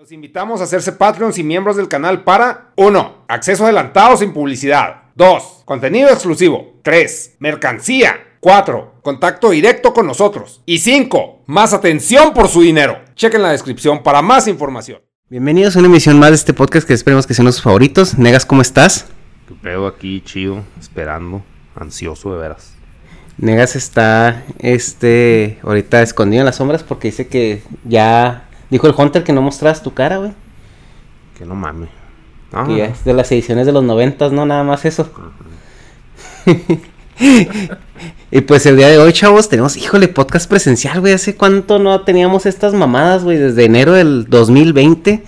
Los invitamos a hacerse Patreons y miembros del canal para 1. Acceso adelantado sin publicidad. 2. Contenido exclusivo. 3. Mercancía. 4. Contacto directo con nosotros. Y 5. Más atención por su dinero. Chequen la descripción para más información. Bienvenidos a una emisión más de este podcast que esperemos que sean los favoritos. Negas, ¿cómo estás? Tu pedo aquí, chido, esperando, ansioso de veras. Negas está, este, ahorita escondido en las sombras porque dice que ya dijo el Hunter que no mostras tu cara, güey. Que no mames. Que ya es de las ediciones de los noventas, no nada más eso. y pues el día de hoy, chavos, tenemos, híjole, podcast presencial, güey. ¿Hace cuánto no teníamos estas mamadas, güey? Desde enero del 2020.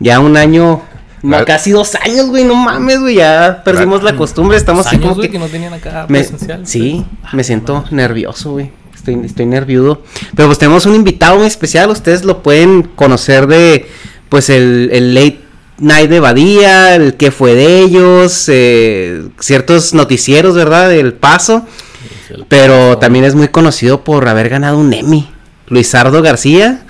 Ya un año, La- casi dos años, güey. No mames, güey. Ya perdimos la costumbre. Estamos así años, como güey, que... que no tenían acá me- presencial. sí, Ah, me siento mames. nervioso, güey. Estoy, estoy nerviudo. Pero pues tenemos un invitado muy especial. Ustedes lo pueden conocer de, pues, el, el Late Night de Badía, el que fue de ellos, eh, ciertos noticieros, ¿verdad? Del Paso. El Pero paso. también es muy conocido por haber ganado un Emmy. Luisardo García,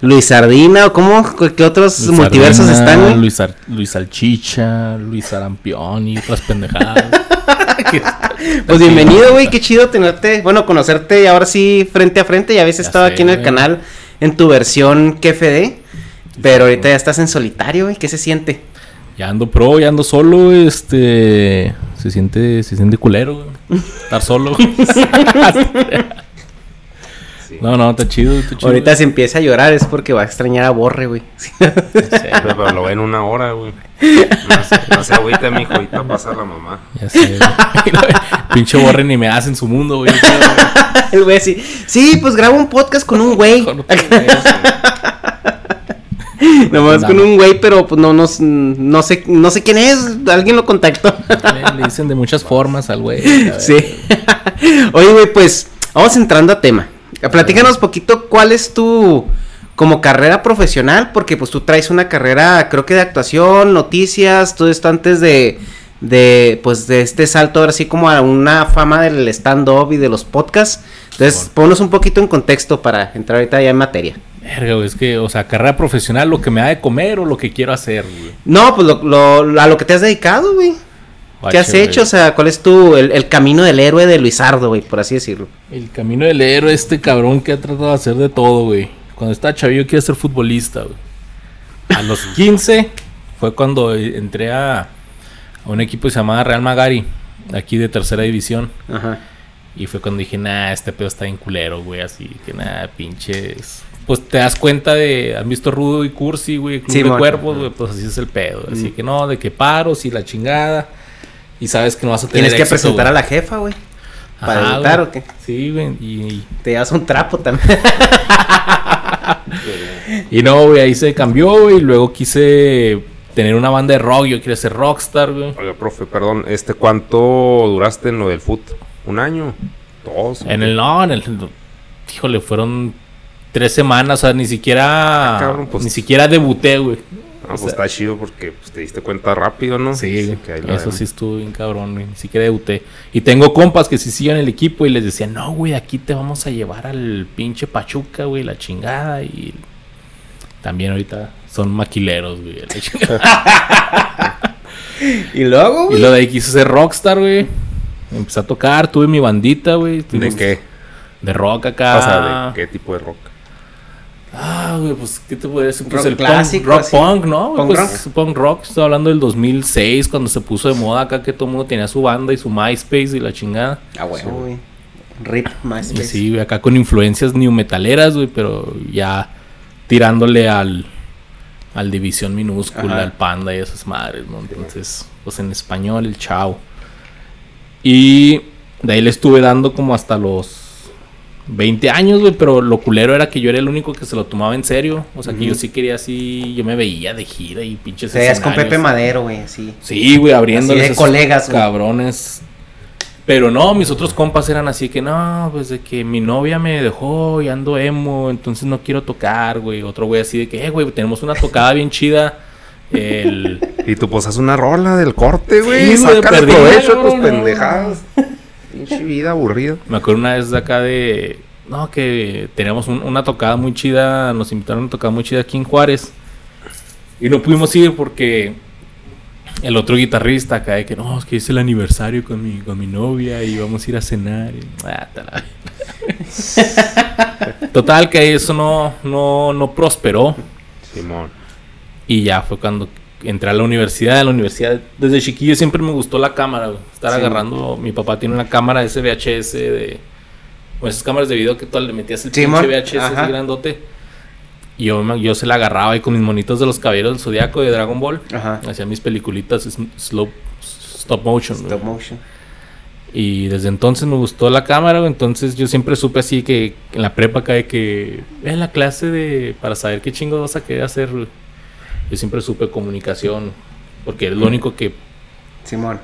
Luis Sardina, o cómo, qué otros Luis multiversos están, güey. Luis, Ar- Luis Salchicha, Luis Sarampión y otras pendejadas. Pues bienvenido, güey, qué chido tenerte, bueno, conocerte ahora sí frente a frente. Ya habías Ya estado sé, aquí en el canal en tu versión KFD, pero ahorita ya estás en solitario, güey, ¿qué se siente? ya ando pro, ya ando solo, este... Se siente, se siente culero, güey. Estar solo. No, no, está chido, está chido. Ahorita se empieza a llorar es porque va a extrañar a Borre, güey. Pero, pero lo ven una hora, güey. No sé, no sé, ahorita, mijo, ahorita pasa la mamá. Ya sé, güey. Pinche borre ni me hace en su mundo, güey. El güey así, sí, pues grabo un podcast con un güey. Con otro güey. Nomás con un güey, pero pues no, no, no sé, no sé quién es, alguien lo contactó. Le- Le dicen de muchas formas al güey. a. Sí. Oye, güey, pues vamos entrando a tema. Platícanos poquito cuál es tu como carrera profesional, porque pues tú traes una carrera, creo que de actuación, noticias, todo esto antes de de pues de este salto ahora sí como a una fama del stand up y de los podcasts. Entonces, Simón. ponnos un poquito en contexto para entrar ahorita ya en materia. Verga, es que, o sea, carrera profesional, lo que me da de comer o lo que quiero hacer, güey. No, pues lo, lo- a lo que te has dedicado, güey. ¿Qué has hecho? güey. O sea, ¿cuál es tu el, el camino del héroe de Luisardo, güey, por así decirlo? El camino del héroe, este cabrón que ha tratado de hacer de todo, güey. Cuando estaba chavillo quería ser futbolista, güey. A los 15 fue cuando entré a, a un equipo que se llamaba Real Magari, aquí de tercera división. Ajá. Y fue cuando dije, nah, este pedo está bien culero, güey. Así que nada, pinches. Pues te das cuenta de. ¿Han visto Rudo y Cursi, güey? Club Sí, de cuerpos, güey. Pues así es el pedo. Así Mm. que no, de que paros y la chingada. Y sabes que no vas a tener. Tienes que éxito, presentar güey. a la jefa, güey. ¿Para Ajá, güey. o qué? Sí, güey. Y, Te llevas un trapo también. y no, güey, ahí se cambió, güey. Y luego quise tener una banda de rock. Yo quería ser rockstar, güey. Oiga, profe, perdón, este, ¿cuánto duraste en lo del foot? ¿Un año? ¿Dos? En el no, en el. Híjole, fueron tres semanas. O sea, ni siquiera. Ah, cabrón, pues- Ni siquiera debuté, güey. Ah, o pues sea- está chido porque pues, te diste cuenta rápido, ¿no? Sí, que eso sí estuvo bien cabrón, güey. Ni siquiera debuté. Y tengo compas que sí siguen el equipo y les decían, no, güey, aquí te vamos a llevar al pinche Pachuca, güey, la chingada. Y también ahorita son maquileros, güey. la chingada. y luego, y güey. lo de ahí quise ser rockstar, güey. Empecé a tocar, tuve mi bandita, güey. ¿De qué? De rock acá. O sea, ¿de qué tipo de rock? Ah, güey, pues, ¿qué te puedo decir? Pues Rock el clásico, punk, rock así. punk, ¿no? Punk pues punk rock, estoy hablando del 2006, cuando se puso de moda acá que todo el mundo tenía su banda y su MySpace y la chingada. Ah, güey, güey. Rip Y MySpace. sí, güey, acá con influencias new metaleras, güey, pero ya tirándole al, al División Minúscula, Ajá. al Panda y esas madres, ¿no? Entonces, pues en español, el chao. Y de ahí le estuve dando como hasta los 20 años, güey, pero lo culero era que yo era el único que se lo tomaba en serio. O sea, que yo sí quería así, yo me veía de gira y pinches Te veías con. Pepe Madero, güey, así. Sí, güey, abriéndoles Así de colegas, güey. cabrones. Pero no, mis otros compas eran así que no, pues de que mi novia me dejó y ando emo, entonces no quiero tocar, güey. Otro güey así de que, eh, güey, tenemos una tocada bien chida. El. Y tú pues haz una rola del corte, güey. Sí, Sácale provecho tus no, pendejadas. Pinche vida aburrida. Me acuerdo una vez de acá de. No, que teníamos un- una tocada muy chida. Nos invitaron a una tocada muy chida aquí en Juárez. Y no pudimos ir porque el otro guitarrista acá de que no, es que es el aniversario con mi, con mi novia y vamos a ir a cenar. y- ah, Total que eso no, no, no prosperó. Simón. Y ya fue cuando entré a la universidad. En la universidad, desde chiquillo siempre me gustó la cámara. güey. Estar Sí. agarrando. Mi papá tiene una cámara SVHS de. Pues esas cámaras de video que tú le metías el pinche VHS ajá. así grandote. Y yo, yo se la agarraba ahí con mis monitos de los caballeros del zodiaco de Dragon Ball. Ajá. Hacía mis peliculitas slow, stop motion. güey. Stop motion. Y desde entonces me gustó la cámara, güey, entonces yo siempre supe así que en la prepa cae que en la clase de para saber qué chingo vas a querer hacer. güey. Yo siempre supe comunicación, porque es lo único que Simón.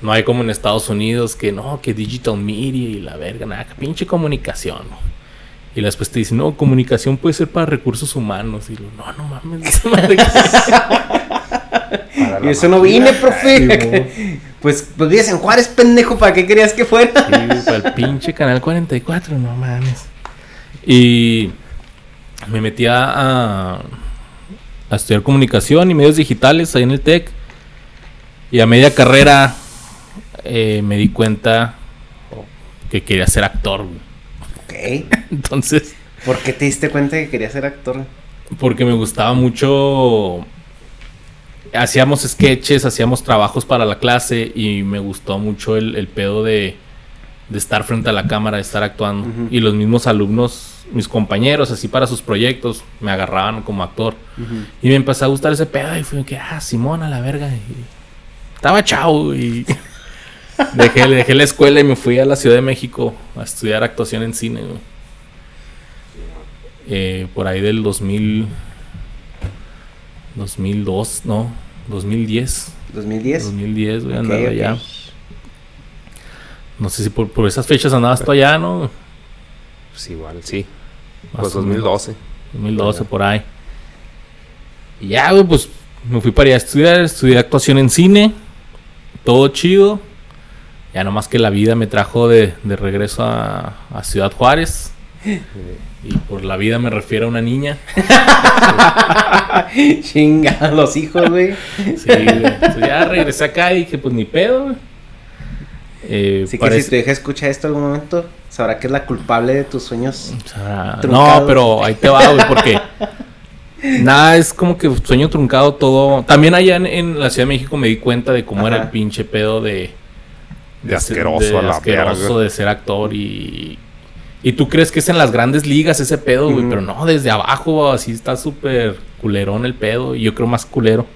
no hay como en Estados Unidos que no, que digital media y la verga, nada, que pinche comunicación. Y después te dicen, no, comunicación puede ser para recursos humanos. Y yo, no, no mames, Y eso no vine, profe. pues, pues vives en Juárez, pendejo, ¿para qué querías que fuera? Sí, para el pinche canal 44, no mames. Y me metí a, a, estudiar comunicación y medios digitales ahí en el TEC. Y a media carrera eh, me di cuenta que quería ser actor. güey. Ok. Entonces, ¿Por qué te diste cuenta que querías ser actor? porque me gustaba mucho. Hacíamos sketches, hacíamos trabajos para la clase y me gustó mucho el, el pedo de, de estar frente a la cámara, de estar actuando. Y los mismos alumnos, mis compañeros, así para sus proyectos, me agarraban como actor. Y me empezó a gustar ese pedo y fui que, ah, Simón a la verga. Y estaba chao y dejé, dejé la escuela y me fui a la Ciudad de México a estudiar actuación en cine. Eh, por ahí del 2000, 2002, no, 2010. 2010. 2010, güey, Ok, andaba ok. allá. No sé si por, por esas fechas andabas tú allá, ¿no? Pues igual, sí. Más Pues o menos. 2012. 2012 por ahí. Y ya, güey, pues me fui para allá a estudiar, estudié actuación en cine, todo chido. Ya nomás que la vida me trajo de, de regreso a, a Ciudad Juárez. Y por la vida me refiero a una niña. Chinga, los hijos, güey. Sí, güey. Entonces ya regresé acá y dije, pues ni pedo, güey. Eh, Así que parece- si tu hija escucha esto algún momento, sabrá que es la culpable de tus sueños. O sea, Truncados. no, pero ahí te va, güey, porque nada, es como que sueño truncado todo. También allá en, en la Ciudad de México me di cuenta de cómo era el pinche pedo de... De asqueroso de a la asqueroso verga. de ser actor y... Y tú crees que es en las grandes ligas ese pedo, güey, pero no, desde abajo así está súper culerón el pedo y yo creo más culero.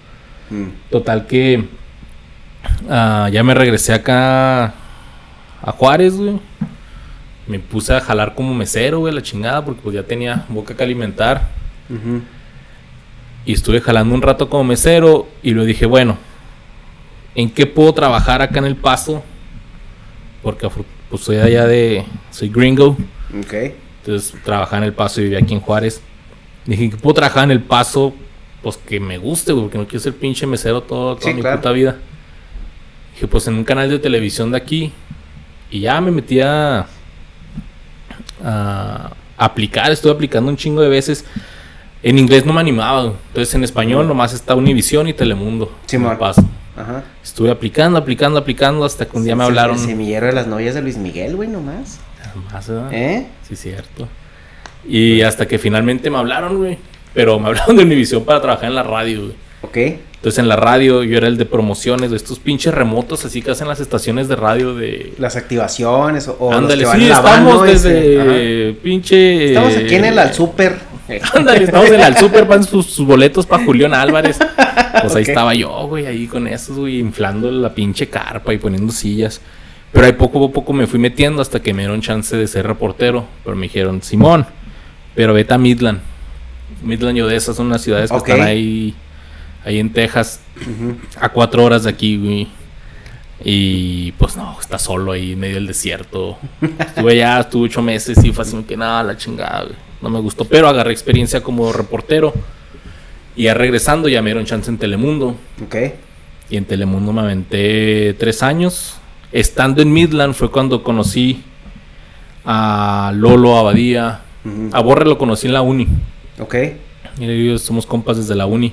Mm. Total que ah, ya me regresé acá a Juárez, güey. Me puse a jalar como mesero, güey, la chingada, porque pues ya tenía boca que alimentar. Y estuve jalando un rato como mesero y lo dije, bueno, ¿en qué puedo trabajar acá en El Paso? Porque pues soy allá de... soy gringo. Ok. Entonces trabajaba en El Paso y vivía aquí en Juárez. Dije que puedo trabajar en El Paso, pues que me guste, güey, porque no quiero ser pinche mesero todo, toda Sí, mi claro. puta vida. Dije, pues en un canal de televisión de aquí. Y ya me metí a, a aplicar, estuve aplicando un chingo de veces. En inglés no me animaba, entonces en español nomás está Univisión y Telemundo. El Paso. Ajá. Estuve aplicando, aplicando, aplicando hasta que un día me hablaron. El semillero de las novias de Luis Miguel, güey, nomás. Nomás, ¿verdad? ¿Eh? Sí, cierto. Y hasta que finalmente me hablaron, güey. Pero me hablaron de Univisión para trabajar en la radio, güey. Ok. Entonces en la radio yo era el de promociones de estos pinches remotos así que hacen las estaciones de radio de... Las activaciones o, Ándale, sí, estamos desde pinche... Estamos aquí en el al super. Ándale, estamos en el al super, van sus, sus boletos para Julián Álvarez. Pues ahí estaba yo, güey, ahí con esos, güey, inflando la pinche carpa y poniendo sillas. Pero ahí poco a poco me fui metiendo hasta que me dieron chance de ser reportero. Pero me dijeron, Simón, pero vete a Midland. Midland y Odessa son unas ciudades que están ahí, ahí en Texas, a cuatro horas de aquí, güey. Y pues no, está solo ahí en medio del desierto. Estuve allá, estuve ocho meses y fue así que nada, la chingada, güey. No me gustó, pero agarré experiencia como reportero. Y ya regresando, ya me dieron chance en Telemundo. Ok. Y en Telemundo me aventé tres años. Estando en Midland fue cuando conocí a Lolo Abadía. Ujú. A Borre lo conocí en la uni. Ok. Y somos compas desde la uni.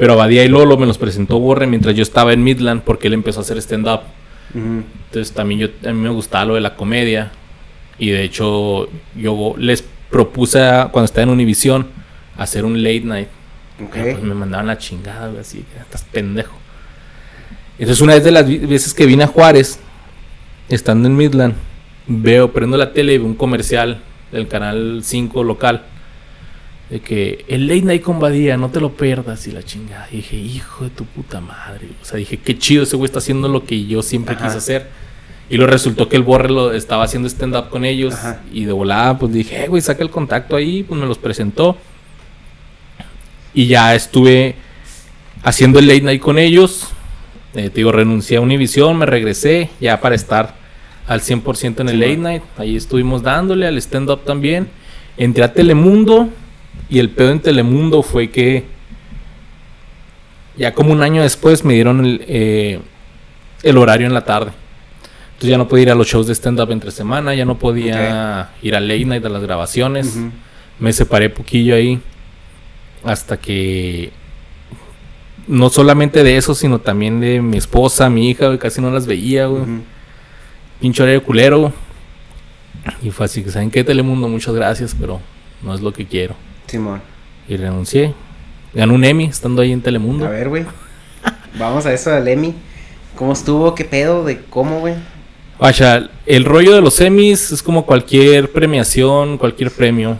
Pero Abadía y Lolo me los presentó Borre mientras yo estaba en Midland porque él empezó a hacer stand-up. Entonces también yo, a mí me gustaba lo de la comedia. Y de hecho yo les propuse a- cuando estaba en Univision hacer un late night. Pues, me mandaban la chingada, güey, así estás pendejo. Entonces una vez de las veces que vine a Juárez, estando en Midland, veo, prendo la tele y veo un comercial del canal 5 local. De que el late night con Badía, no te lo pierdas y la chingada. Y dije, hijo de tu puta madre. O sea, dije, qué chido ese güey está haciendo lo que yo siempre Ajá. quise hacer. Y lo resultó que el Borre lo estaba haciendo stand-up con ellos. Ajá. Y de volada, pues dije, eh, güey, saca el contacto ahí. Pues me los presentó. Y ya estuve haciendo el late night con ellos. Eh, te digo, renuncié a Univision, me regresé ya para estar al 100% en el Sí, late night. Ahí estuvimos dándole al stand-up también. Entré a Telemundo. Y el pedo en Telemundo fue que ya como un año después me dieron el, eh, el horario en la tarde. Entonces ya no podía ir a los shows de stand-up entre semana, ya no podía ir al late night a las grabaciones. Me separé poquillo ahí hasta que no solamente de eso, sino también de mi esposa, mi hija, güey, casi no las veía, güey. Ujú. Pinche horario culero. Y fue así que, ¿saben qué, Telemundo? Muchas gracias, pero no es lo que quiero. Simón. Y renuncié. Gané un Emmy estando ahí en Telemundo. A ver, güey. Vamos a eso del Emmy. ¿Cómo estuvo? ¿Qué pedo? ¿De cómo, güey? Vaya, el rollo de los Emmys es como cualquier premiación, cualquier premio.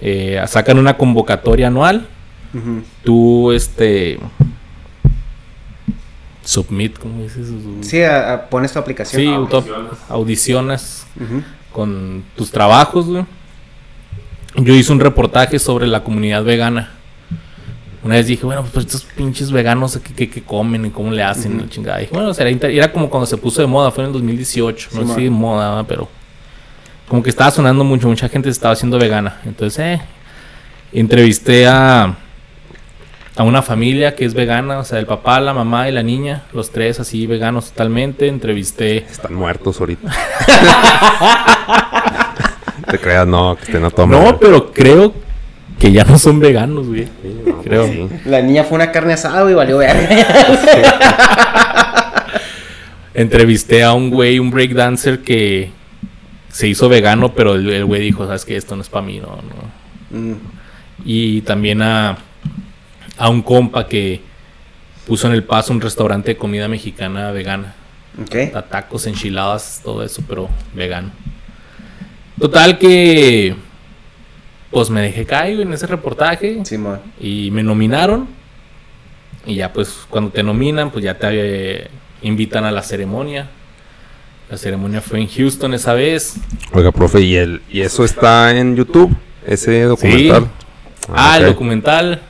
Eh, sacan una convocatoria anual. Tú, este. Submit, ¿cómo dices? Sí, a- a- pones tu aplicación. Sí, Ah, audicionas con tus trabajos, güey. Yo hice un reportaje sobre la comunidad vegana. Una vez dije, bueno, pues estos pinches veganos, ¿qué, qué- qué comen y cómo le hacen? La chingada. Dije, bueno, inter- era como cuando se puso de moda, fue en el 2018. Sí, no sé si de moda, pero como que estaba sonando mucho, mucha gente se estaba haciendo vegana. Entonces, eh, entrevisté a, a una familia que es vegana, o sea, el papá, la mamá y la niña, los tres así veganos totalmente. Entrevisté Están muertos ahorita. Te creas, no, que estén a No, pero creo que ya no son veganos, güey. Sí, no, pues creo. sí. La niña fue una carne asada, güey, valió ver. Entrevisté a un güey, un breakdancer que se hizo vegano, pero el el güey dijo, sabes que esto no es para mí, no, no. Mm, Y también a, a un compa que puso en el paso un restaurante de comida mexicana vegana. ok. A tacos, enchiladas, todo eso, pero vegano. Total que pues me dejé caer en ese reportaje. Simón. Y me nominaron. Y ya pues cuando te nominan, pues ya te eh, invitan a la ceremonia. La ceremonia fue en Houston esa vez. Oiga, profe, ¿y, el, ¿y eso está en YouTube? Ese documental. Ah, el ok. documental.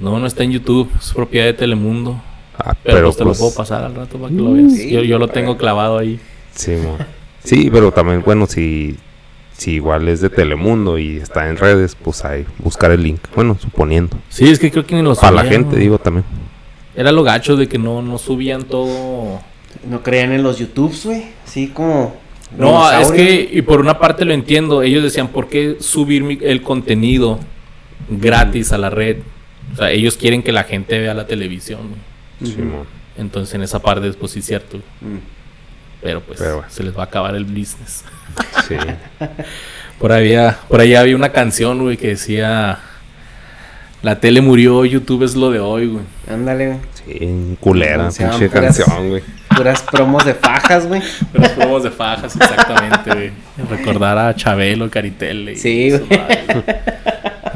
No, no está en YouTube. Es propiedad de Telemundo. Ah, Pero, pero pues te lo pues, puedo pasar al rato para que lo veas. sí, yo, yo lo tengo clavado ahí. Sí, mo. Sí, pero también, bueno, si, si igual es de Telemundo y está en redes, pues ahí, buscar el link. Bueno, suponiendo. Sí, es que creo que ni lo Para la gente, digo también. Era lo gacho de que no, no subían todo. No creían en los YouTubes, güey. Así como. No, es que, y por una parte lo entiendo, ellos decían, ¿por qué subir mi- el contenido gratis a la red? O sea, ellos quieren que la gente vea la televisión. güey. Sí. Entonces en esa parte, pues sí es cierto. Mm. Pero pues Pero bueno. se les va a acabar el business. Sí. Por ahí, había- por ahí había una canción, güey, que decía... La tele murió, YouTube es lo de hoy, güey. Ándale, güey. Sí, culera, pinche puras- canción, güey. Puras promos de fajas, güey. Los promos de fajas, exactamente, güey. Recordar a Chabelo, Caritele. y Sí, güey.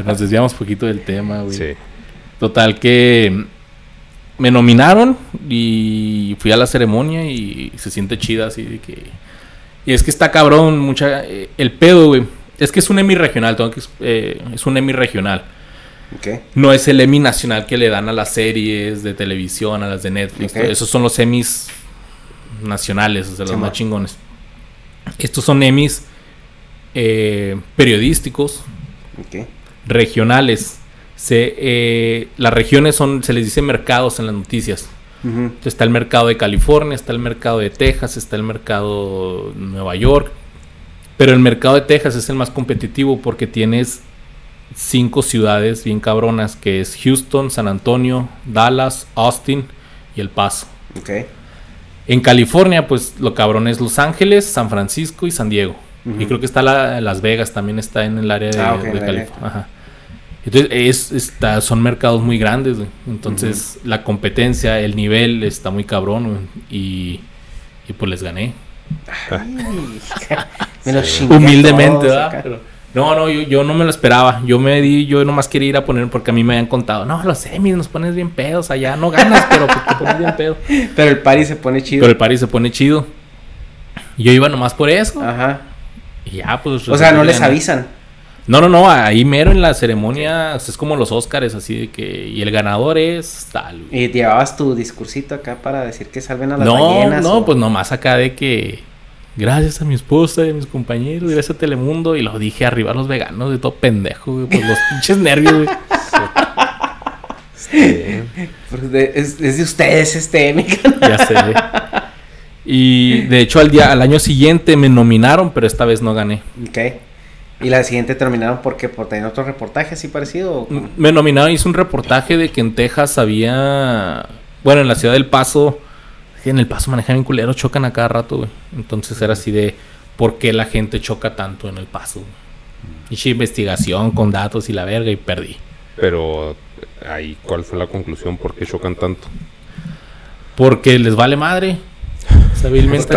Nos desviamos poquito del tema, güey. Sí. Total que me nominaron y fui a la ceremonia y se siente chida así de que... Y es que está cabrón, mucha... eh, el pedo, güey. Es que es un Emmy regional, tengo que... eh, es un Emmy regional. No es el Emmy nacional que le dan a las series de televisión, a las de Netflix. Esos son los Emmys nacionales, o sea, los Sí, más chingones. Estos son Emmys eh, periodísticos, regionales. Se, eh, las regiones son, se les dice mercados en las noticias. Entonces, está el mercado de California, está el mercado de Texas, está el mercado de Nueva York. Pero el mercado de Texas es el más competitivo porque tienes cinco ciudades bien cabronas, que es Houston, San Antonio, Dallas, Austin y El Paso. En California, pues lo cabrón es Los Ángeles, San Francisco y San Diego. Y creo que está la, Las Vegas, también está en el área de, Ah, de. California. Ajá. Entonces, es, está, son mercados muy grandes, güey. Entonces, la competencia, el nivel está muy cabrón, güey. Y, y pues les gané. Me lo chingué Humildemente, ¿verdad? Pero- no, no, yo, yo no me lo esperaba. Yo me di, yo nomás quería ir a poner porque a mí me habían contado. No, los semis nos pones bien pedos allá. No ganas, pero pues, te pones bien pedo. Pero el party se pone chido. Pero el party se pone chido. Y Yo iba nomás por eso. Ajá. Y ya, pues. O sea, no les gané. avisan. No, no, no. Ahí mero en la ceremonia. es como los Óscares, así de que. Y el ganador es tal. güey. Y llevabas tu discursito acá para decir que salven a las No, ballenas. no, o- pues nomás acá de que. Gracias a mi esposa y a mis compañeros, gracias a Telemundo. Y lo dije arriba a los veganos, de todo pendejo, güey. Pues los pinches nervios, güey. Pues de- es, es de ustedes este, mi canal. Ya sé. Y de hecho, al, día, al año siguiente me nominaron, pero esta vez no gané. Ok. Y la siguiente terminaron porque por tener otro reportaje así parecido. Me nominaron, hice un reportaje de que en Texas había. Bueno, en la ciudad del Paso. En el Paso manejan bien culero, chocan a cada rato, güey. Entonces era así de. ¿Por qué la gente choca tanto en el Paso? Hice investigación con datos y la verga y perdí. Pero ahí, ¿cuál fue la conclusión? ¿Por qué chocan tanto? Porque les vale madre. Sabilmente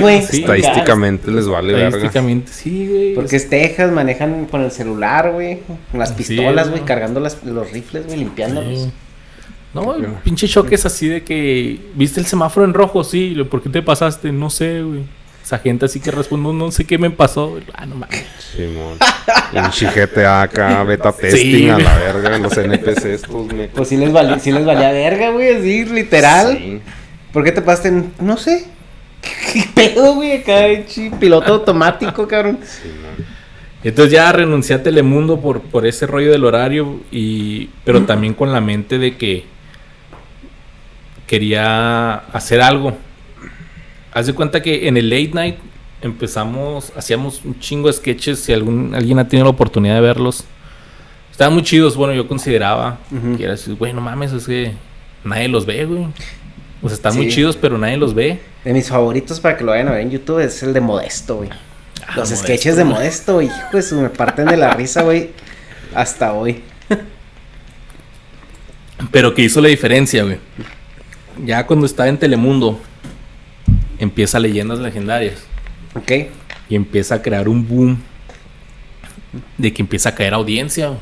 güey. Estadísticamente, les vale verga. Estadísticamente, sí, güey. Porque es Texas, manejan con el celular, güey. Con las pistolas, es, güey, ¿no? cargando las- los rifles, güey, limpiándolos. Sí. No, el pinche choque es así de que. ¿Viste el semáforo en rojo? Sí. ¿Por qué te pasaste? No sé, güey. Esa gente así que responde, no sé qué me pasó. Ah, no mames. Simón. Un chijete acá, beta testing a la verga, los NPCs estos, me... Pues sí les, valía, sí les valía verga, güey, así, literal. Sí. ¿Por qué te pasaste? en- No sé. ¿Qué pedo, güey? Acá, piloto automático, cabrón. Entonces ya renuncié a Telemundo por, por ese rollo del horario. Y, pero también con la mente de que quería hacer algo. Haz de cuenta que en el late night empezamos, hacíamos un chingo de sketches. Si algún, alguien ha tenido la oportunidad de verlos, estaban muy chidos. Bueno, yo consideraba Ujú. que era así, güey, no mames, es que nadie los ve, güey. O sea, están muy chidos, pero nadie los ve. De mis favoritos para que lo vayan a ver en YouTube es el de Modesto, güey. Ah, Los Modesto, sketches de güey. Modesto, hijo de su, me parten de la risa, güey. Hasta hoy. Pero que hizo la diferencia, güey. Ya cuando estaba en Telemundo, empieza Leyendas Legendarias. ¿Ok? Y empieza a crear un boom de que empieza a caer audiencia. güey.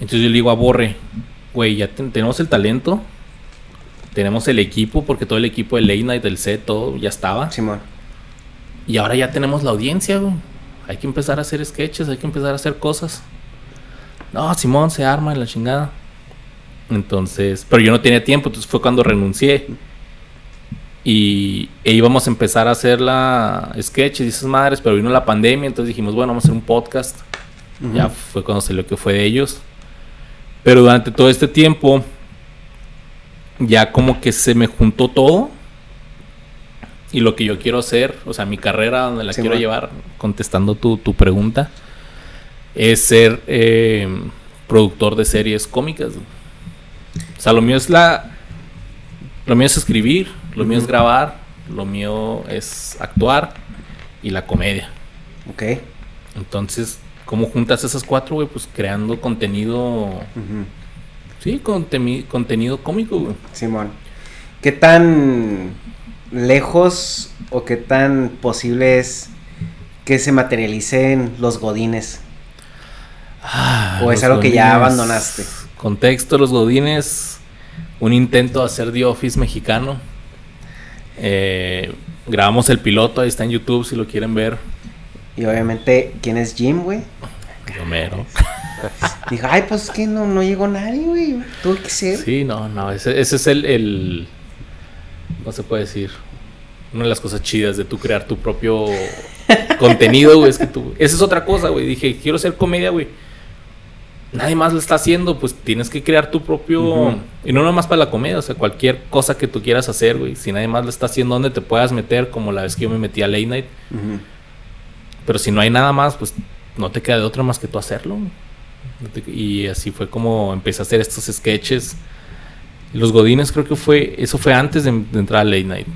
Entonces yo le digo a Borre, güey, ya ten- tenemos el talento, tenemos el equipo, porque todo el equipo de Late Night, del set, todo ya estaba. Simón. Y ahora ya tenemos la audiencia, güey. Hay que empezar a hacer sketches, hay que empezar a hacer cosas. No, Simón se arma en la chingada. Entonces, pero yo no tenía tiempo, entonces fue cuando renuncié. Y e íbamos a empezar a hacer la sketches y esas madres, pero vino la pandemia, entonces dijimos, bueno, vamos a hacer un podcast. Ujú. Ya fue cuando salió que fue de ellos. Pero durante todo este tiempo, ya como que se me juntó todo. Y lo que yo quiero hacer, o sea, mi carrera donde la Sí, quiero llevar, contestando tu, tu pregunta, es ser eh, productor de series cómicas. O sea, lo mío es la. Lo mío es escribir, lo mío es grabar, lo mío es actuar y la comedia. Ok. Entonces, ¿cómo juntas esas cuatro, güey? Pues creando contenido. Sí, contenido cómico, güey. Simón. ¿Qué tan lejos o qué tan posible es que se materialicen los godines? ¿O es algo que ya abandonaste? Contexto, los Godines. Un intento de hacer The Office mexicano. Eh, grabamos el piloto, ahí está en YouTube si lo quieren ver. Y obviamente, ¿quién es Jim, güey? Romero. Dijo, ay, pues es que no, no llegó nadie, güey. Tuvo que ser. Sí, no, no, ese, ese es el, el- No se puede decir. Una de las cosas chidas de tú crear tu propio contenido, güey. Es que tú. Esa es otra cosa, güey. Dije, quiero hacer comedia, güey. Nadie más lo está haciendo, pues tienes que crear tu propio. Y no nomás para la comedia, o sea, cualquier cosa que tú quieras hacer, güey. Si nadie más lo está haciendo, donde te puedas meter, como la vez que yo me metí a Late Night. Pero si no hay nada más, pues no te queda de otra más que tú hacerlo. Te- Y así fue como empecé a hacer estos sketches. Los Godines creo que fue, eso fue antes de, de entrar a Late Night.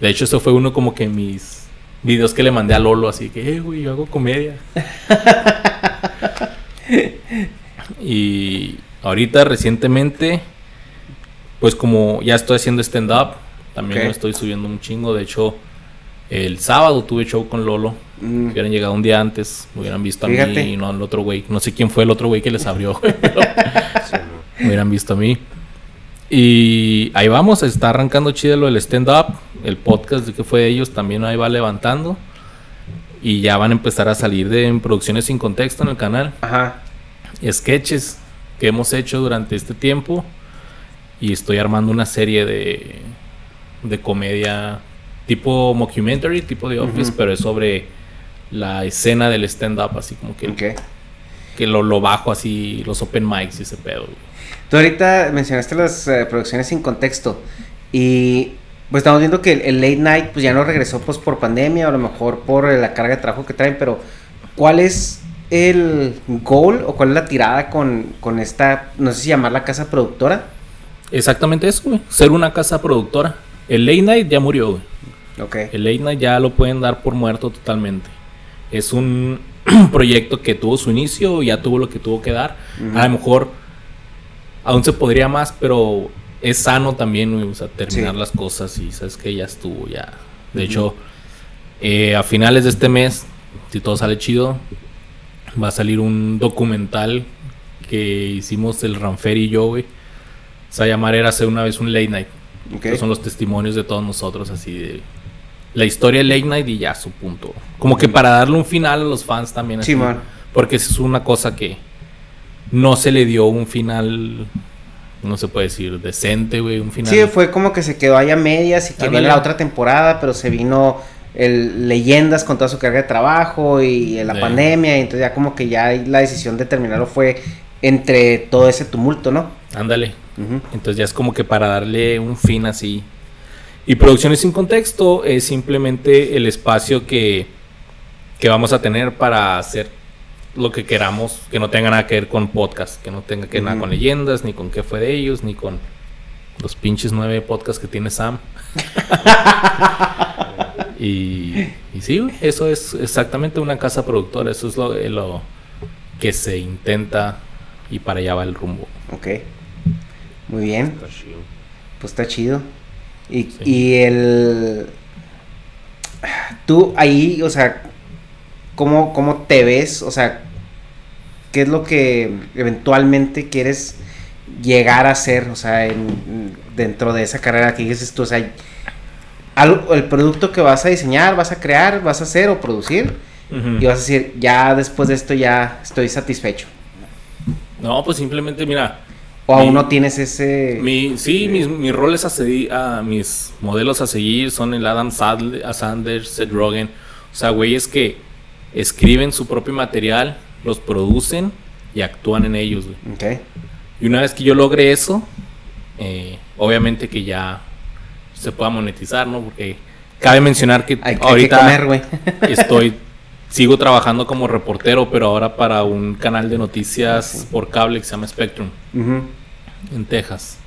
De hecho, eso fue uno como que mis videos que le mandé a Lolo, así que, eh, güey, yo hago comedia. y ahorita recientemente, pues como ya estoy haciendo stand-up, también lo estoy subiendo un chingo. De hecho, el sábado tuve show con Lolo. Mm, Hubieran llegado un día antes, me hubieran visto a Fíjate. mí y no al otro güey. No sé quién fue el otro güey que les abrió, güey, pero me hubieran visto a mí. Y ahí vamos, está arrancando chido lo del stand-up. El podcast de que fue de ellos también ahí va levantando. Y ya van a empezar a salir de en producciones sin contexto en el canal. Ajá. Sketches que hemos hecho durante este tiempo. Y estoy armando una serie de, de comedia tipo mockumentary, tipo de Office, pero es sobre la escena del stand-up, así como que, Ok. que lo, lo bajo así, los open mics y ese pedo. güey. Tú ahorita mencionaste las eh, producciones sin contexto y pues estamos viendo que el, el late night pues ya no regresó pues por pandemia o a lo mejor por eh, la carga de trabajo que traen, pero ¿cuál es el goal o cuál es la tirada con, con esta, no sé si llamarla casa productora? Exactamente eso, güey. Ser una casa productora. El late night ya murió, güey. Ok. El late night ya lo pueden dar por muerto totalmente. Es un proyecto que tuvo su inicio, ya tuvo lo que tuvo que dar. A lo mejor aún se podría más, pero es sano también, güey, o sea, terminar Sí. las cosas y sabes que ya estuvo, ya. De hecho, eh, a finales de este mes, si todo sale chido, va a salir un documental que hicimos el Ranfer y yo, güey. Se va a llamar Era hacer una vez un late night. Que son los testimonios de todos nosotros, así de la historia de Late Night y ya su punto. Como que para darle un final a los fans también. así, Simón. porque es una cosa que no se le dio un final, no se puede decir, decente, güey. Un final. Sí, fue como que se quedó ahí a medias y que viene la otra temporada, pero se vino el Leyendas con toda su carga de trabajo y la Sí. pandemia, y entonces ya como que ya la decisión de terminarlo fue entre todo ese tumulto, ¿no? Ándale. Entonces ya es como que para darle un fin así. Y Producciones sin contexto es simplemente el espacio que, que vamos a tener para hacer lo que queramos, que no tenga nada que ver con podcast, que no tenga que ver nada con leyendas, ni con qué fue de ellos, ni con los pinches nueve podcasts que tiene Sam. y, y sí, eso es exactamente una casa productora, eso es lo, lo que se intenta y para allá va el rumbo. Ok. Muy bien, pues está chido. Y, Sí. y el... Tú ahí, o sea, ¿cómo, ¿cómo te ves? O sea, ¿qué es lo que eventualmente quieres llegar a ser? O sea, en- dentro de esa carrera que dices tú, o sea, algo- el producto que vas a diseñar, vas a crear, vas a hacer o producir, y vas a decir, ya después de esto ya estoy satisfecho. No, pues simplemente, mira, O aún no tienes ese... mi, sí, mis, mis roles a seguir, a mis modelos a seguir son el Adam Sandler, a Sanders, Seth Rogen. O sea, güeyes que escriben su propio material, los producen y actúan en ellos, güey. Ok. Y una vez que yo logre eso, eh, obviamente que ya se pueda monetizar, ¿no? Porque cabe mencionar que Hay, hay que ahorita comer, estoy sigo trabajando como reportero, pero ahora para un canal de noticias por cable que se llama Spectrum Ujú. en Texas.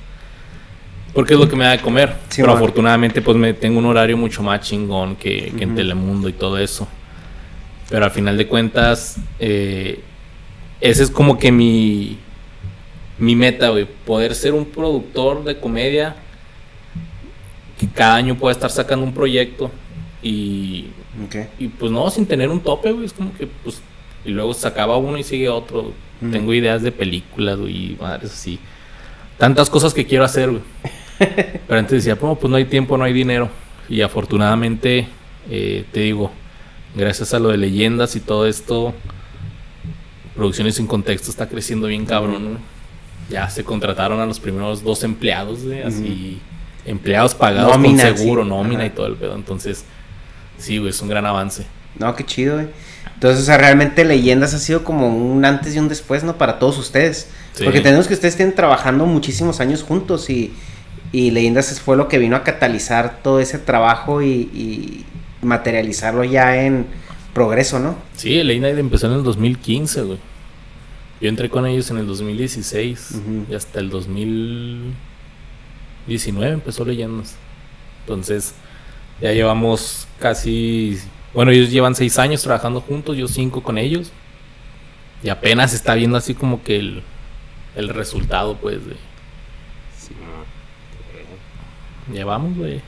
Porque es lo que me da de comer. Sí, pero afortunadamente pues me tengo un horario mucho más chingón que, que en. Telemundo y todo eso. Pero al final de cuentas, eh, ese es como que mi, mi meta, güey. Poder ser un productor de comedia que cada año pueda estar sacando un proyecto y Y pues no, sin tener un tope, güey. Es como que, pues. Y luego se acaba uno y sigue otro. Ujú. Tengo ideas de películas, güey. y Madres así. Tantas cosas que quiero hacer, güey. Pero antes decía, no, pues no hay tiempo, no hay dinero. Y afortunadamente, eh, te digo, gracias a lo de leyendas y todo esto, Producciones sin contexto está creciendo bien cabrón. Ya se contrataron a los primeros dos empleados, güey. Así. Empleados pagados Nómina, con seguro, sí. nómina Ajá. y todo el pedo. Entonces, sí, güey, es un gran avance. No, qué chido, güey. Entonces, o sea, realmente Leyendas ha sido como un antes y un después, ¿no? Para todos ustedes. Sí. Porque tenemos que ustedes tienen trabajando muchísimos años juntos y, y Leyendas fue lo que vino a catalizar todo ese trabajo y, y materializarlo ya en progreso, ¿no? Sí, Night empezó en el 2015, güey. Yo entré con ellos en el 2016 Ujú. y hasta el 2019 empezó Leyendas. Entonces, ya llevamos casi. Bueno, ellos llevan seis años trabajando juntos, yo cinco con ellos. Y apenas está viendo así como que el, el resultado, pues, de. Sí, Ya vamos, güey.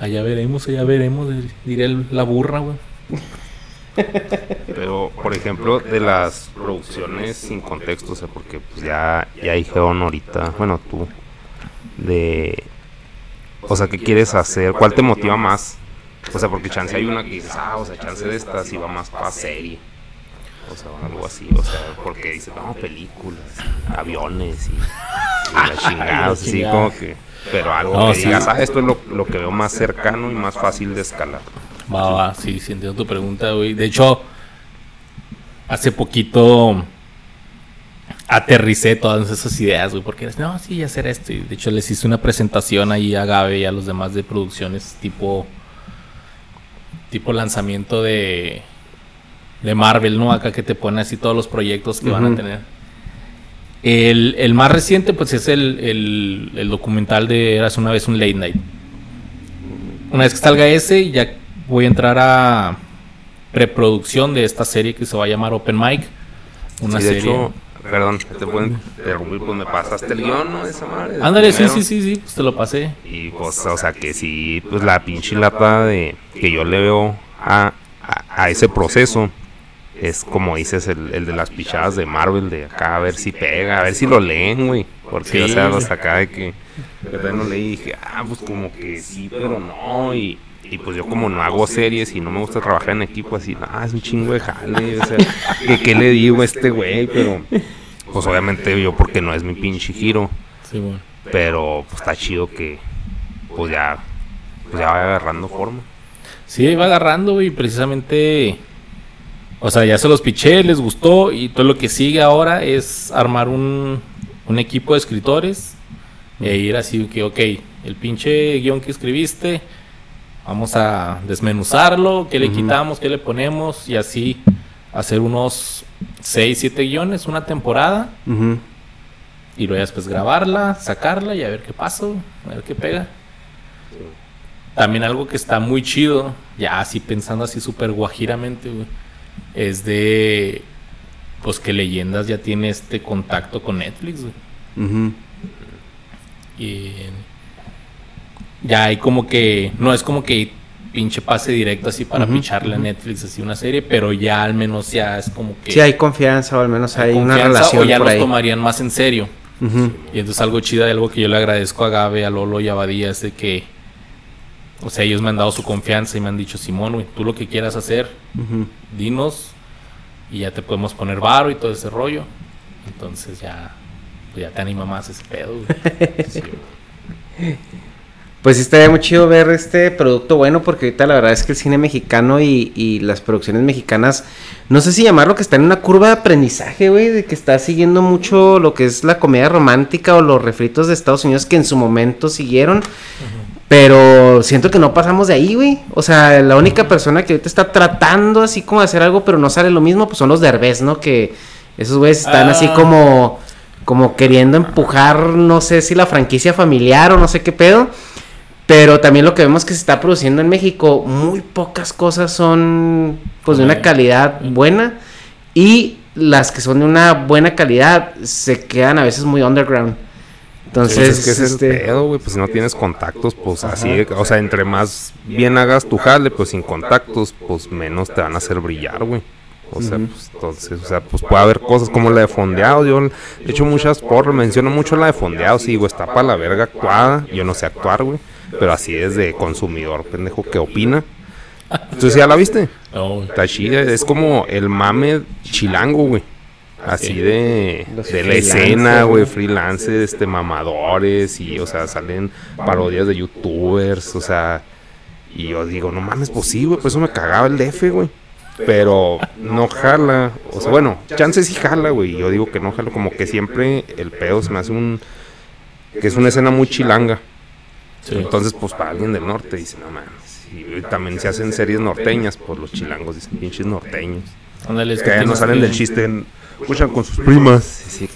Allá veremos, allá veremos, diré el- la burra, güey. Pero, por ejemplo, de las producciones sin contexto, o sea, porque pues ya, ya dijeron ahorita, bueno, tú, de... O sea, ¿qué quieres hacer? ¿Cuál te motiva más? O sea, porque chance hay una que dices, ah, o sea, chance de esta sí va más para serie. O sea, algo así, o sea, porque dices, no, películas, aviones y, y la chingada, o sea, sí, chingada. como que... Pero algo No, que sí. digas, ah, esto es lo, lo que veo más cercano y más fácil de escalar. Va, va, sí, sí, entiendo tu pregunta, güey. De hecho, hace poquito aterricé todas esas ideas, güey, porque no, sí, hacer esto. Y de hecho, les hice una presentación ahí a Gabe y a los demás de producciones, tipo, tipo lanzamiento de, de Marvel, ¿no? Acá que te ponen así todos los proyectos que van a tener. El, el más reciente, pues, es el, el, el documental de Eras una vez un Late Night. Una vez que salga ese, ya voy a entrar a preproducción de esta serie que se va a llamar Open Mic. Una Sí, de serie. hecho, perdón, te pueden interrumpir, pues me pasaste el guion, ¿no? Esa madre. Ándale, sí, sí, sí, sí, pues te lo pasé. Y pues, o sea, que sí, pues la pinche lata de que yo le veo a, a, a ese proceso es como dices, el, el de las pichadas de Marvel, de acá a ver si pega, a ver si lo leen, güey. Porque, Sí, o sea, sí. acá de que, de verdad no leí dije, ah, pues como que sí, pero no. Y, y pues yo como no hago series y no me gusta trabajar en equipo así, ah, es un chingo de jale, o sea, ¿qué, qué le digo a este güey? Pero, pues obviamente yo porque no es mi pinche giro. Sí, bueno. Pero pues está chido que pues ya pues ya va agarrando forma. Sí, va agarrando, güey, precisamente. O sea, ya se los piché, les gustó. Y todo lo que sigue ahora es armar un, un equipo de escritores. E ir así que, ok, el pinche guion que escribiste, vamos a desmenuzarlo, qué le quitamos, qué le ponemos, y así hacer unos 6, 7 guiones, una temporada. Ujú. Y luego después grabarla, sacarla y a ver qué pasa, a ver qué pega. También algo que está muy chido, ya así pensando así súper guajiramente, güey, es de, pues que Leyendas ya tiene este contacto con Netflix, güey. Y ya hay como que, no es como que pinche pase directo así para picharle a Netflix así una serie, pero ya al menos ya es como que... Sí, hay confianza o al menos hay, una relación o ya por los ahí. tomarían más en serio. Y entonces algo chido y algo que yo le agradezco a Gabe, a Lolo y a Badía es de que, o sea, ellos me han dado su confianza y me han dicho, Simón, güey, tú lo que quieras hacer, dinos y ya te podemos poner varo y todo ese rollo. Entonces ya, pues ya te anima más ese pedo, güey. Sí, güey. Pues sí, estaría muy chido ver este producto bueno, porque ahorita la verdad es que el cine mexicano y, y las producciones mexicanas, no sé si llamarlo que está en una curva de aprendizaje, güey, de que está siguiendo mucho lo que es la comedia romántica o los refritos de Estados Unidos que en su momento siguieron. Pero siento que no pasamos de ahí, güey. O sea, la única persona que ahorita está tratando así como de hacer algo, pero no sale lo mismo, pues son los derbez, ¿no? Que esos güeyes están así Ah. como, como queriendo empujar, no sé si la franquicia familiar o no sé qué pedo. Pero también lo que vemos que se está produciendo en México, muy pocas cosas son pues de una calidad buena. Y las que son de una buena calidad se quedan a veces muy underground. Entonces, Pues es que ese es este, pedo, güey, pues si no tienes contactos, pues así, o sea, entre más bien hagas tu jale, pues sin contactos, pues menos te van a hacer brillar, güey. O sea, pues entonces, o sea, pues puede haber cosas como la de fondeado, yo he hecho muchas porras, menciono mucho la de fondeado, sí, güey, está para la verga actuada, yo no sé actuar, güey, pero así es de consumidor, pendejo, que opina. Entonces, ¿ya la viste? No. Está chida, es como el mame chilango, güey. Así Sí. de, de la escena, güey, freelancers, este, mamadores, y, o sea, salen parodias de youtubers, o sea, y yo digo, no mames, pues sí, güey, pues eso me cagaba el DF, güey. Pero no jala, o sea, bueno, chances sí jala, güey, yo digo que no jala, como que siempre el pedo se me hace un, que es una escena muy chilanga. Sí. Entonces, pues para alguien del norte dice, no mames, y también se hacen series norteñas, por los chilangos dicen pinches norteños. Ándale, es Que ya no salen del chiste, escuchan con sus primas. Sí,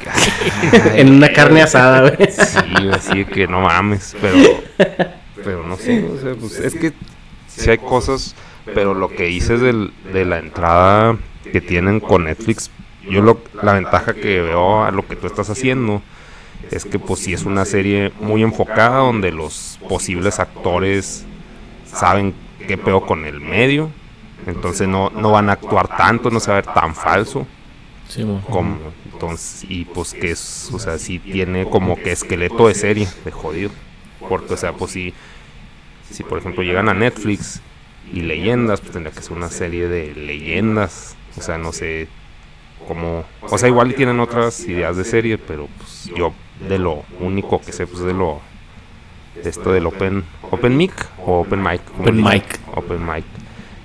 en una carne asada, güey. sí, así que no mames, pero, pero no sé, o sea, pues, es que sí hay cosas, pero lo que dices del, de la entrada que tienen con Netflix, yo lo, la ventaja que veo a lo que tú estás haciendo es que pues sí es una serie muy enfocada donde los posibles actores saben qué peor con el medio, entonces no, no van a actuar tanto, no se va a ver tan falso Sí, mo. como entonces y pues que es o sea sí tiene como que esqueleto de serie de jodido. Porque o sea pues si si por ejemplo llegan a Netflix y leyendas pues tendría que ser una serie de leyendas. O sea no sé cómo o sea igual tienen otras ideas de serie pero pues yo de lo único que sé pues de lo de esto del open open mic o open mic Open mic. open mic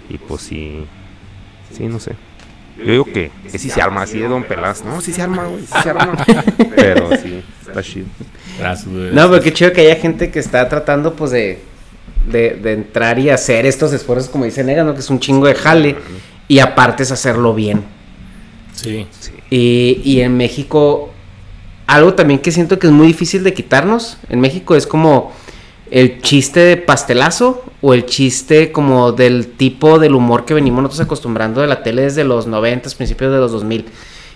y pues sí sí no sé yo digo que, que sí se arma, así de Don Pelas. No, sí se arma, güey, sí se arma. Pero sí, está chido. No, pero qué chido que haya gente que está tratando, pues, de, de, de entrar y hacer estos esfuerzos, como dice Negas, ¿no? Que es un chingo de jale. Y aparte es hacerlo bien. Sí. Sí. Y, y en México, algo también que siento que es muy difícil de quitarnos. En México es como el chiste de pastelazo o el chiste como del tipo del humor que venimos nosotros acostumbrando de la tele desde los 90, principios de los 2000.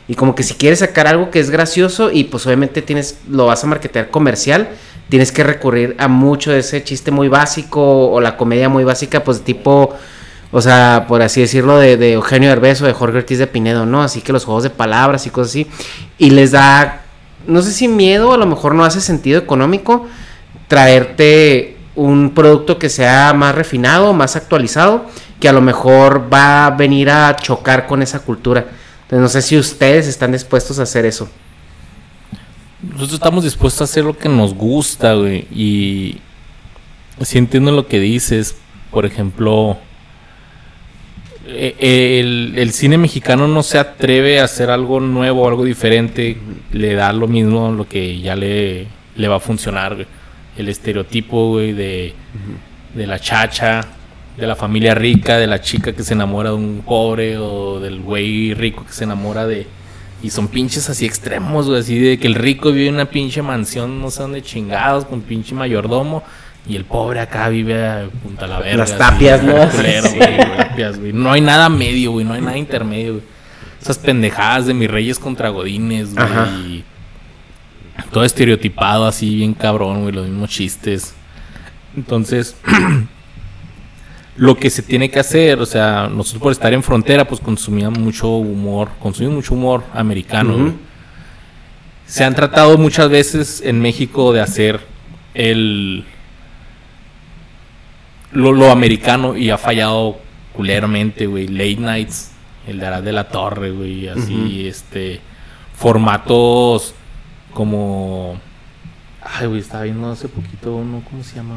Y como que si quieres sacar algo que es gracioso y pues obviamente tienes lo vas a marketear comercial, tienes que recurrir a mucho de ese chiste muy básico o la comedia muy básica, pues tipo, o sea, por así decirlo, de, de Eugenio Derbez o de Jorge Ortiz de Pinedo, ¿no? Así que los juegos de palabras y cosas así. Y les da, no sé si miedo, a lo mejor no hace sentido económico, traerte un producto que sea más refinado, más actualizado, que a lo mejor va a venir a chocar con esa cultura. No sé si ustedes están dispuestos a hacer eso. Nosotros estamos dispuestos a hacer lo que nos gusta, güey. Y sí entiendo lo que dices. Por ejemplo, el, el cine mexicano no se atreve a hacer algo nuevo, algo diferente. Le da lo mismo lo que ya le, le va a funcionar. El estereotipo, de, de la chacha, de la familia rica, de la chica que se enamora de un pobre o del güey rico que se enamora de... Y son pinches así extremos, güey, así de que el rico vive en una pinche mansión, no sé dónde chingados, con pinche mayordomo. Y el pobre acá vive a punta la verga. Las tapias, ¿no? culero, Sí. güey, tapias, güey. No hay nada medio, güey, no hay nada intermedio, güey. Esas pendejadas de mis reyes contra godines, güey. Ajá. Todo estereotipado así, bien cabrón, güey, los mismos chistes. Entonces, lo que se tiene que hacer, o sea, nosotros por estar en frontera, pues consumíamos mucho humor, consumimos mucho humor americano. Güey. Se han tratado muchas veces en México de hacer el lo, lo americano y ha fallado culeramente, güey. Late nights, el de Arad de la Torre, güey, así, este, formatos como, ay, güey, estaba viendo hace poquito uno, ¿cómo se llama?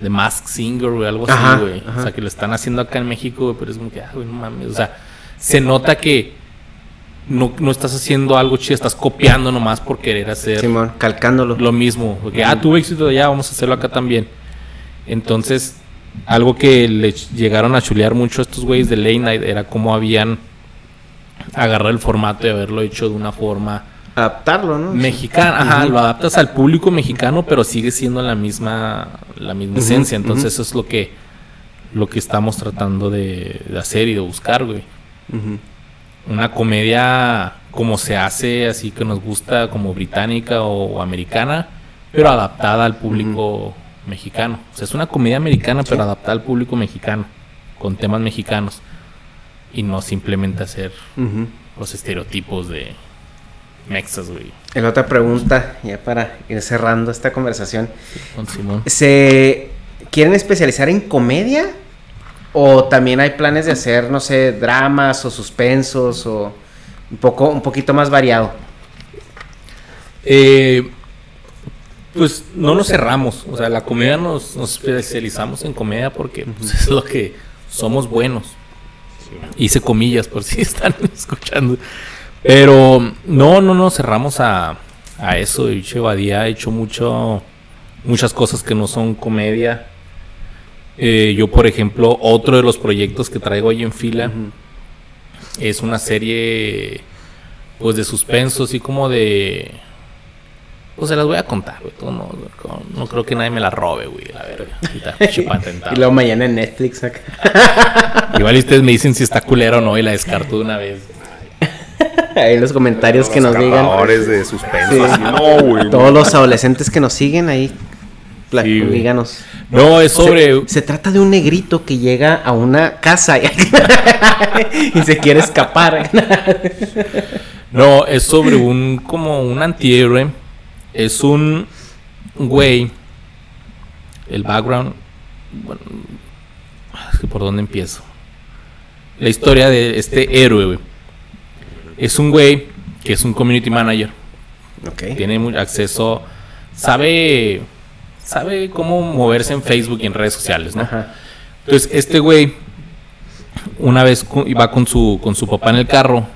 The Mask Singer, güey, algo Ajá, así, güey. O sea, que lo están haciendo acá en México, güey, pero es como que, ah, güey, no mames, o sea, se nota que no, no estás haciendo algo chido, estás copiando nomás por querer hacer Simón, calcándolo. lo mismo. Porque, ah, tuve éxito allá, vamos a hacerlo acá también. Entonces, algo que le llegaron a chulear mucho a estos güeyes de Late Night era cómo habían agarrado el formato y haberlo hecho de una forma Adaptarlo, ¿no? mexicana. Ajá, lo adaptas al público mexicano, pero sigue siendo la misma, la misma esencia. Entonces, eso es lo que, lo que estamos tratando de, de hacer y de buscar, güey una comedia como se hace, así que nos gusta, como británica o, americana, pero adaptada al público mexicano. O sea, es una comedia americana, pero adaptada al público mexicano, con temas mexicanos. Y no simplemente hacer los estereotipos de mexas, güey. La otra pregunta, ya para ir cerrando esta conversación. Con Simón. ¿Se quieren especializar en comedia? ¿O también hay planes de hacer, no sé, dramas o suspensos o un poco, un poquito más variado? Eh, pues no nos cerramos. O sea, la comedia nos, nos especializamos en comedia porque pues, es lo que somos buenos. Hice comillas por si están escuchando. Pero no, no nos cerramos a, a eso. De hecho, Badía ha hecho mucho, muchas cosas que no son comedia. Eh, yo, por ejemplo, otro de los proyectos que traigo ahí en fila es una serie pues de suspenso, así como de... Pues se las voy a contar, güey. No, no creo que nadie me la robe, güey. La verga. Y luego mañana en Netflix acá. Igual ustedes me dicen si está culera o no y la descarto de una vez. Ahí en los comentarios que nos digan. Cazadores de suspenso. Sí. así, no, güey. Todos los adolescentes que nos siguen ahí. Sí, díganos. No, es sobre... Se, se trata de un negrito que llega a una casa y, y se quiere escapar. No, es sobre un como un antihéroe. Es un güey. El background. Bueno, es que por dónde empiezo. La historia de este héroe, güey. Es un güey que es un community manager. ok. Tiene acceso. Sabe. Sabe cómo moverse en Facebook y en redes sociales, ¿no? Ajá. Entonces, este güey, una vez iba con su, con su papá en el carro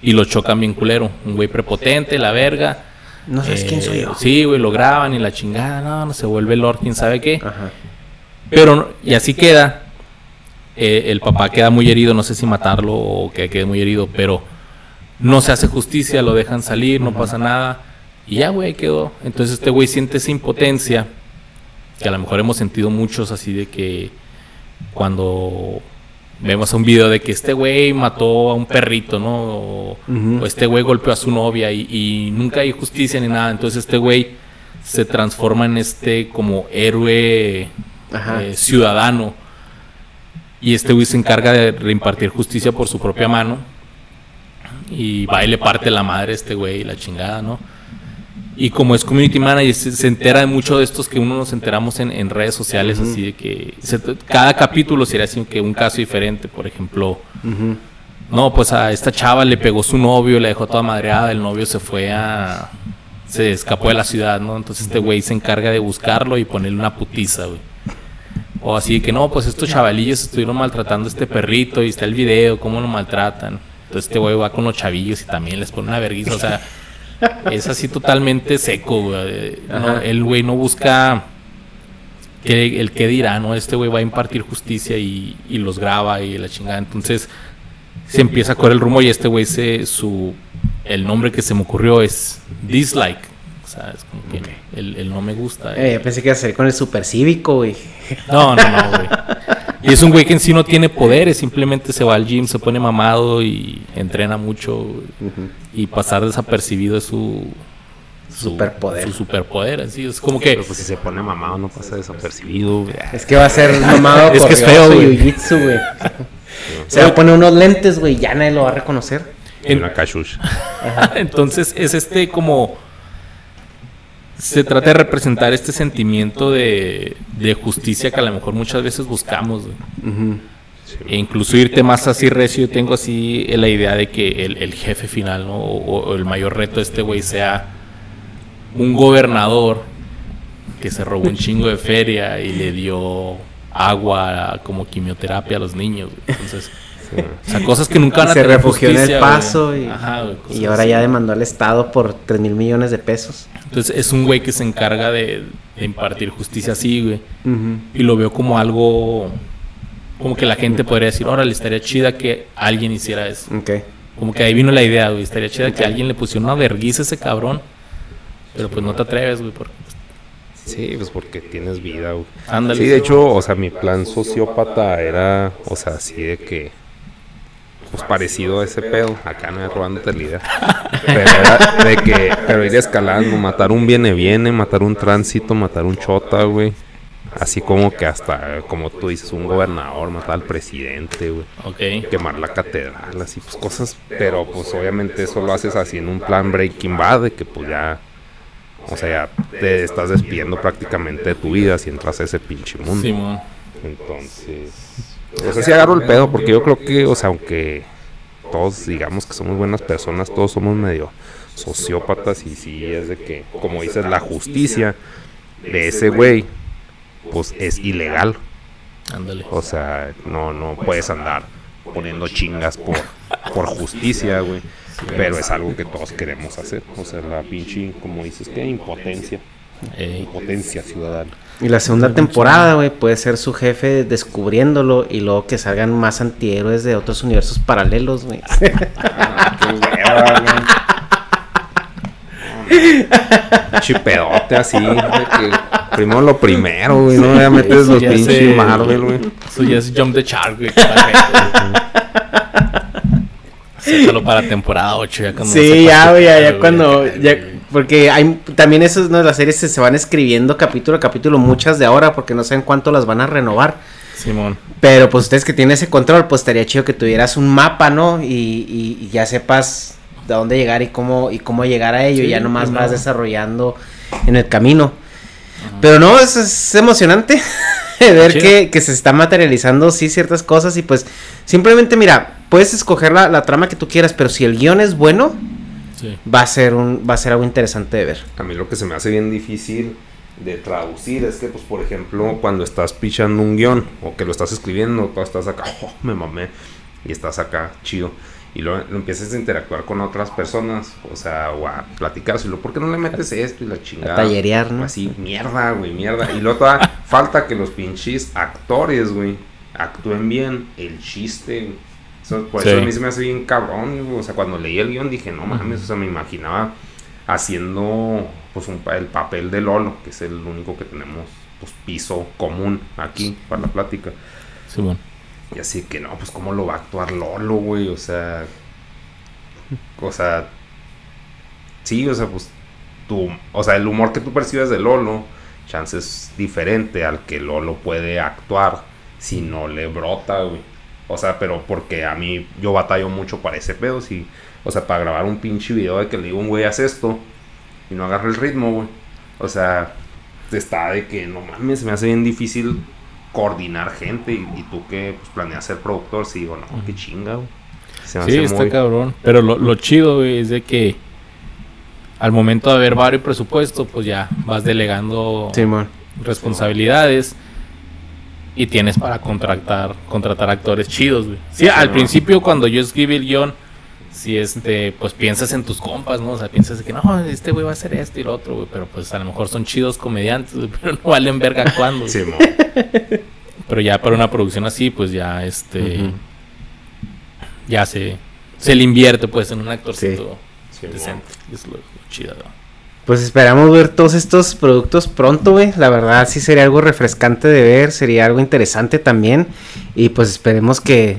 y lo chocan bien culero. Un güey prepotente, la verga. No sabes quién soy Eh, yo. Sí, güey, lo graban y la chingada, no, no se vuelve Lord, quién sabe qué. Ajá. Pero, y así queda. Eh, el papá queda muy herido, no sé si matarlo o que quede muy herido, pero no se hace justicia, lo dejan salir, no pasa nada. Y ya, güey, ahí quedó. Entonces este güey siente esa impotencia, que a lo mejor hemos sentido muchos así de que cuando vemos un video de que este güey mató a un perrito, ¿no? O, este güey golpeó a su novia y, y nunca hay justicia ni nada. Entonces este güey se transforma en este como héroe eh, ciudadano. Y este güey se encarga de reimpartir justicia por su propia mano. Y va y le parte la madre a este güey, la chingada, ¿no? Y como es community manager, se, se entera de mucho de estos que uno nos enteramos en, en redes sociales, así de que se- cada capítulo sería así que un caso diferente. Por ejemplo, no, pues a esta chava le pegó su novio, le dejó toda madreada, el novio se fue a... Se escapó de la ciudad, ¿no? Entonces este güey se encarga de buscarlo y ponerle una putiza, güey. O así de que no, pues estos chavalillos estuvieron maltratando a este perrito y está el video, cómo lo maltratan. Entonces este güey va con los chavillos y también les pone una vergüenza, o sea, es así totalmente seco, güey. No, Ajá. el güey no busca que, el que dirá, ¿no? Este güey va a impartir justicia y, y los graba y la chingada. Entonces se empieza a correr el rumbo y este güey se su el nombre que se me ocurrió es dislike. O sea, es como que el, el no me gusta. Eh, yo pensé que iba a ser con el supercívico, güey. No, no, no, güey. Y es un güey que en sí no tiene poderes, simplemente se va al gym, se pone mamado y entrena mucho. güey. Y pasar desapercibido es su, su Superpoder. Su superpoder, así. Es como que. Pero pues si se pone mamado no pasa desapercibido, güey. Es que va a ser mamado Es que es feo, y güey. jiu-jitsu, güey. Se va a poner unos lentes, güey, ya nadie lo va a reconocer. Y una cachucha. Entonces es este como... Se trata de representar este sentimiento de, de justicia que a lo mejor muchas veces buscamos. güey. E incluso irte más así recio, yo tengo así la idea de que el, el jefe final, ¿no? O, o el mayor reto de este güey sea un gobernador que se robó un chingo de feria y le dio agua como quimioterapia a los niños. güey. Entonces, o sea, cosas que nunca van a se tener refugió en el güey. paso y, Ajá, güey, cosas y ahora así. ya demandó al Estado por 3 mil millones de pesos. Entonces es un güey que se encarga de, de impartir justicia así, güey. Y lo veo como algo, como que la gente podría decir, órale, estaría chida que alguien hiciera eso. Ok. Como que ahí vino la idea, güey, estaría chida que alguien le pusiera una vergüenza a ese cabrón. Pero pues no te atreves, güey, porque Sí, pues porque tienes vida, güey. ándale. Sí, de hecho, o sea, mi plan sociópata era, o sea, así de que, pues parecido a ese pedo, acá no es robándote la idea, pero era de que, pero ir escalando, matar un viene viene, matar un tránsito, matar un chota, güey, así como que hasta, como tú dices, un gobernador, matar al presidente, güey, Ok. quemar la catedral, así, pues cosas, pero pues obviamente eso lo haces así en un plan Breaking Bad, de que pues ya... O sea, ya te estás despidiendo prácticamente de tu vida si entras a ese pinche mundo. Simón. Entonces, o sea, sí agarro el pedo porque yo creo que, o sea, aunque todos digamos que somos buenas personas, todos somos medio sociópatas y sí es de que, como dices, la justicia de ese güey, pues es ilegal. Ándale. O sea, no, no puedes andar poniendo chingas por, por justicia, güey. Pero es algo que todos queremos hacer. O sea, la pinche, como dices, que impotencia. Ey. Potencia ciudadana. Y la segunda temporada, güey, puede ser su jefe descubriéndolo y luego que salgan más antihéroes de otros universos paralelos, güey. Chipedote así. de que primero lo primero, güey. No ya metes los pinches. Marvel, güey. Eso ya es Jump the Shark, güey. Sácalo para temporada 8 ya cuando Sí, ya, güey, ya, ya cuando. ya- porque hay también esos, ¿no? Las series se, se van escribiendo capítulo a capítulo, muchas de ahora, porque no saben cuánto las van a renovar. Simón. Pero pues ustedes que tienen ese control, pues estaría chido que tuvieras un mapa, ¿no? Y, y- y ya sepas de dónde llegar y cómo, y cómo llegar a ello. Sí, y ya nomás vas no. desarrollando en el camino. Pero no, es, es emocionante ver que, que se está materializando, sí, ciertas cosas. Y pues simplemente, mira, puedes escoger la, la trama que tú quieras, pero si el guion es bueno, Sí. va a ser un, va a ser algo interesante de ver. A mí lo que se me hace bien difícil de traducir es que, pues, por ejemplo, cuando estás pichando un guion o que lo estás escribiendo, tú estás acá, oh, me mamé, y estás acá, chido. Y luego lo empiezas a interactuar con otras personas, o sea, o a luego, ¿por qué no le metes esto y la chingada? tallerear, ¿no? Así, mierda, güey, mierda. Y luego todavía falta que los pinches actores, güey, actúen bien el chiste, güey. Eso- por Sí. eso a mí se me hace bien cabrón, güey. O sea, cuando leí el guion dije, no mames, o sea, me imaginaba haciendo pues un, pa- el papel de Lolo, que es el único que tenemos pues piso común aquí para la plática. Simón. Y así que no, pues cómo lo va a actuar Lolo, güey, o sea, o sea, sí, o sea, pues tú, o sea, el humor que tú percibes de Lolo, chance es diferente al que Lolo puede actuar si no le brota, güey. O sea, pero porque a mí yo batallo mucho para ese pedo, si, o sea, para grabar un pinche video de que le digo un güey haz esto y no agarra el ritmo, güey. O sea, está de que no mames, me hace bien difícil coordinar gente y, y tú que pues, planeas ser productor, sí digo, no, qué chinga, güey. Se me Sí, hace está muy- cabrón. Pero lo, lo chido, güey, es de que al momento de haber varios presupuesto, pues ya vas delegando responsabilidades y tienes para contratar contratar actores chidos, güey. Sí, al principio cuando yo escribí el guion, si este, pues piensas en tus compas, ¿no? O sea, piensas que no, este güey va a hacer esto y lo otro, güey, pero pues a lo mejor son chidos comediantes, pero no valen verga actuando. güey. Sí. Pero ya para una producción así, pues ya este ya se se le invierte pues en un actorcito Sí, decente. Es lo, lo chido, ¿no? Pues esperamos ver todos estos productos pronto, güey. La verdad sí sería algo refrescante de ver, sería algo interesante también. Y pues esperemos que,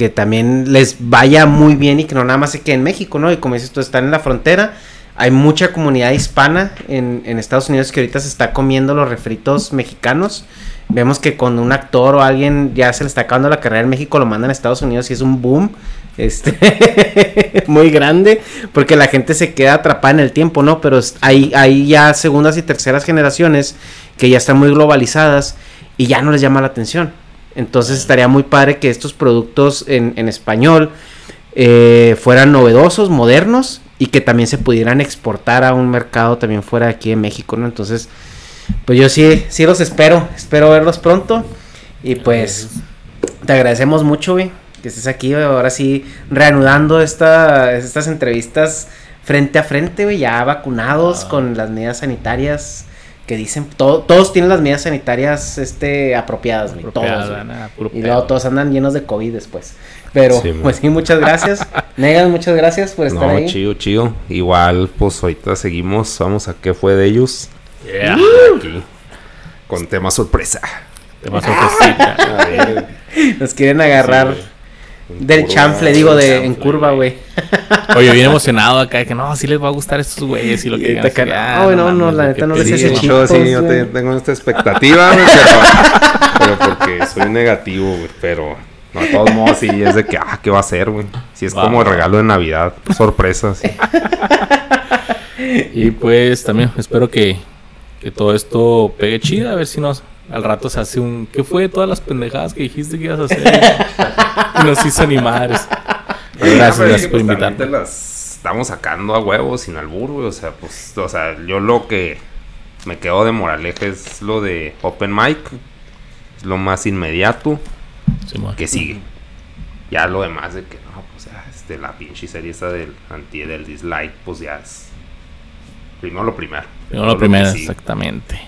que también les vaya muy bien y que no nada más se quede en México, ¿no? Y como dices tú, están en la frontera. Hay mucha comunidad hispana en, en Estados Unidos que ahorita se está comiendo los refritos mexicanos. Vemos que cuando un actor o alguien ya se le está acabando la carrera en México, lo mandan a Estados Unidos y es un boom. Este muy grande. Porque la gente se queda atrapada en el tiempo, ¿no? Pero hay, hay ya segundas y terceras generaciones que ya están muy globalizadas y ya no les llama la atención. Entonces estaría muy padre que estos productos en, en español eh, fueran novedosos, modernos y que también se pudieran exportar a un mercado también fuera de aquí en México, ¿no? Entonces, pues yo sí, sí los espero, espero verlos pronto y pues te agradecemos mucho, güey, que estés aquí, güey, ahora sí, reanudando esta, estas entrevistas frente a frente, güey, ya vacunados Ah. con las medidas sanitarias que dicen, todo- todos tienen las medidas sanitarias este, apropiadas, güey, todos, güey. nada, puro Y luego todos andan llenos de COVID después. Pero, Sí, pues sí, muchas gracias. Negas, muchas gracias por estar No, ahí. chido, chido. Igual, pues ahorita seguimos. Vamos a qué fue de ellos. Yeah. Aquí. Con tema sorpresa. Te vas a sorpresita. A ver, Nos quieren agarrar en del chanfle, digo, de chanfle, en curva, güey. Oye, bien emocionado acá, que no, sí les va a gustar a estos güeyes y lo que no, ah, no, no, mames, la neta no les chido. hecho, sí, yo te- tengo esta expectativa, pero, pero porque soy negativo, güey, pero no, de todos modos sí es de que, ah, ¿qué va a ser, güey? Si es como regalo de Navidad, sorpresas. Y pues también espero que, que todo esto pegue chida, a ver si nos al rato se hace un ¿qué fue de todas las pendejadas que dijiste que ibas a hacer? y nos hizo animar. Gracias, por pues, también invitarme. las estamos sacando a huevos sin albur, güey, o sea, pues, o sea, yo lo que me quedo de moraleja es lo de Open Mic, es lo más inmediato que sigue. Ya lo demás de que no, pues ya, este, la pinche serie esa del anti del dislike, pues ya es Primero lo primero. Primero lo primero, exactamente.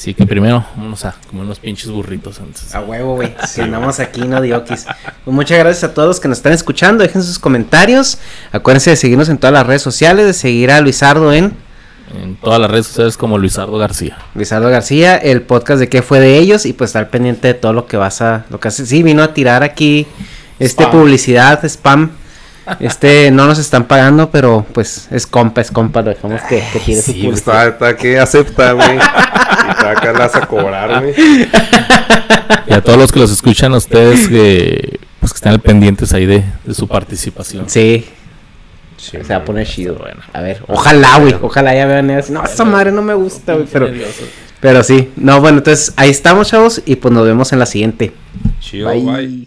Así que primero vamos a comer unos pinches burritos antes. A huevo, güey. Que andamos aquí, no diokis. Pues muchas gracias a todos los que nos están escuchando. Dejen sus comentarios. Acuérdense de seguirnos en todas las redes sociales, de seguir a Luisardo en En todas las redes sociales como Luisardo García. Luisardo García, el podcast de qué fue de ellos y pues estar pendiente de todo lo que vas a, lo que hace. Sí, vino a tirar aquí este Spam. publicidad, spam. Este no nos están pagando, pero pues es compa, es compa, lo dejamos que, que tire su Sí, publicidad. está, está que acepta, güey. Y está acá las a cobrar, güey. Y a todos los que los escuchan, a ustedes que pues que estén al pendientes ahí de, de su participación. Sí, Sí, se va a poner chido. Bueno. A ver, ojalá, güey, ojalá ya vean eso. No, esa madre no me gusta, güey, pero, pero sí. No, bueno, entonces ahí estamos, chavos, y pues nos vemos en la siguiente. Chido, bye.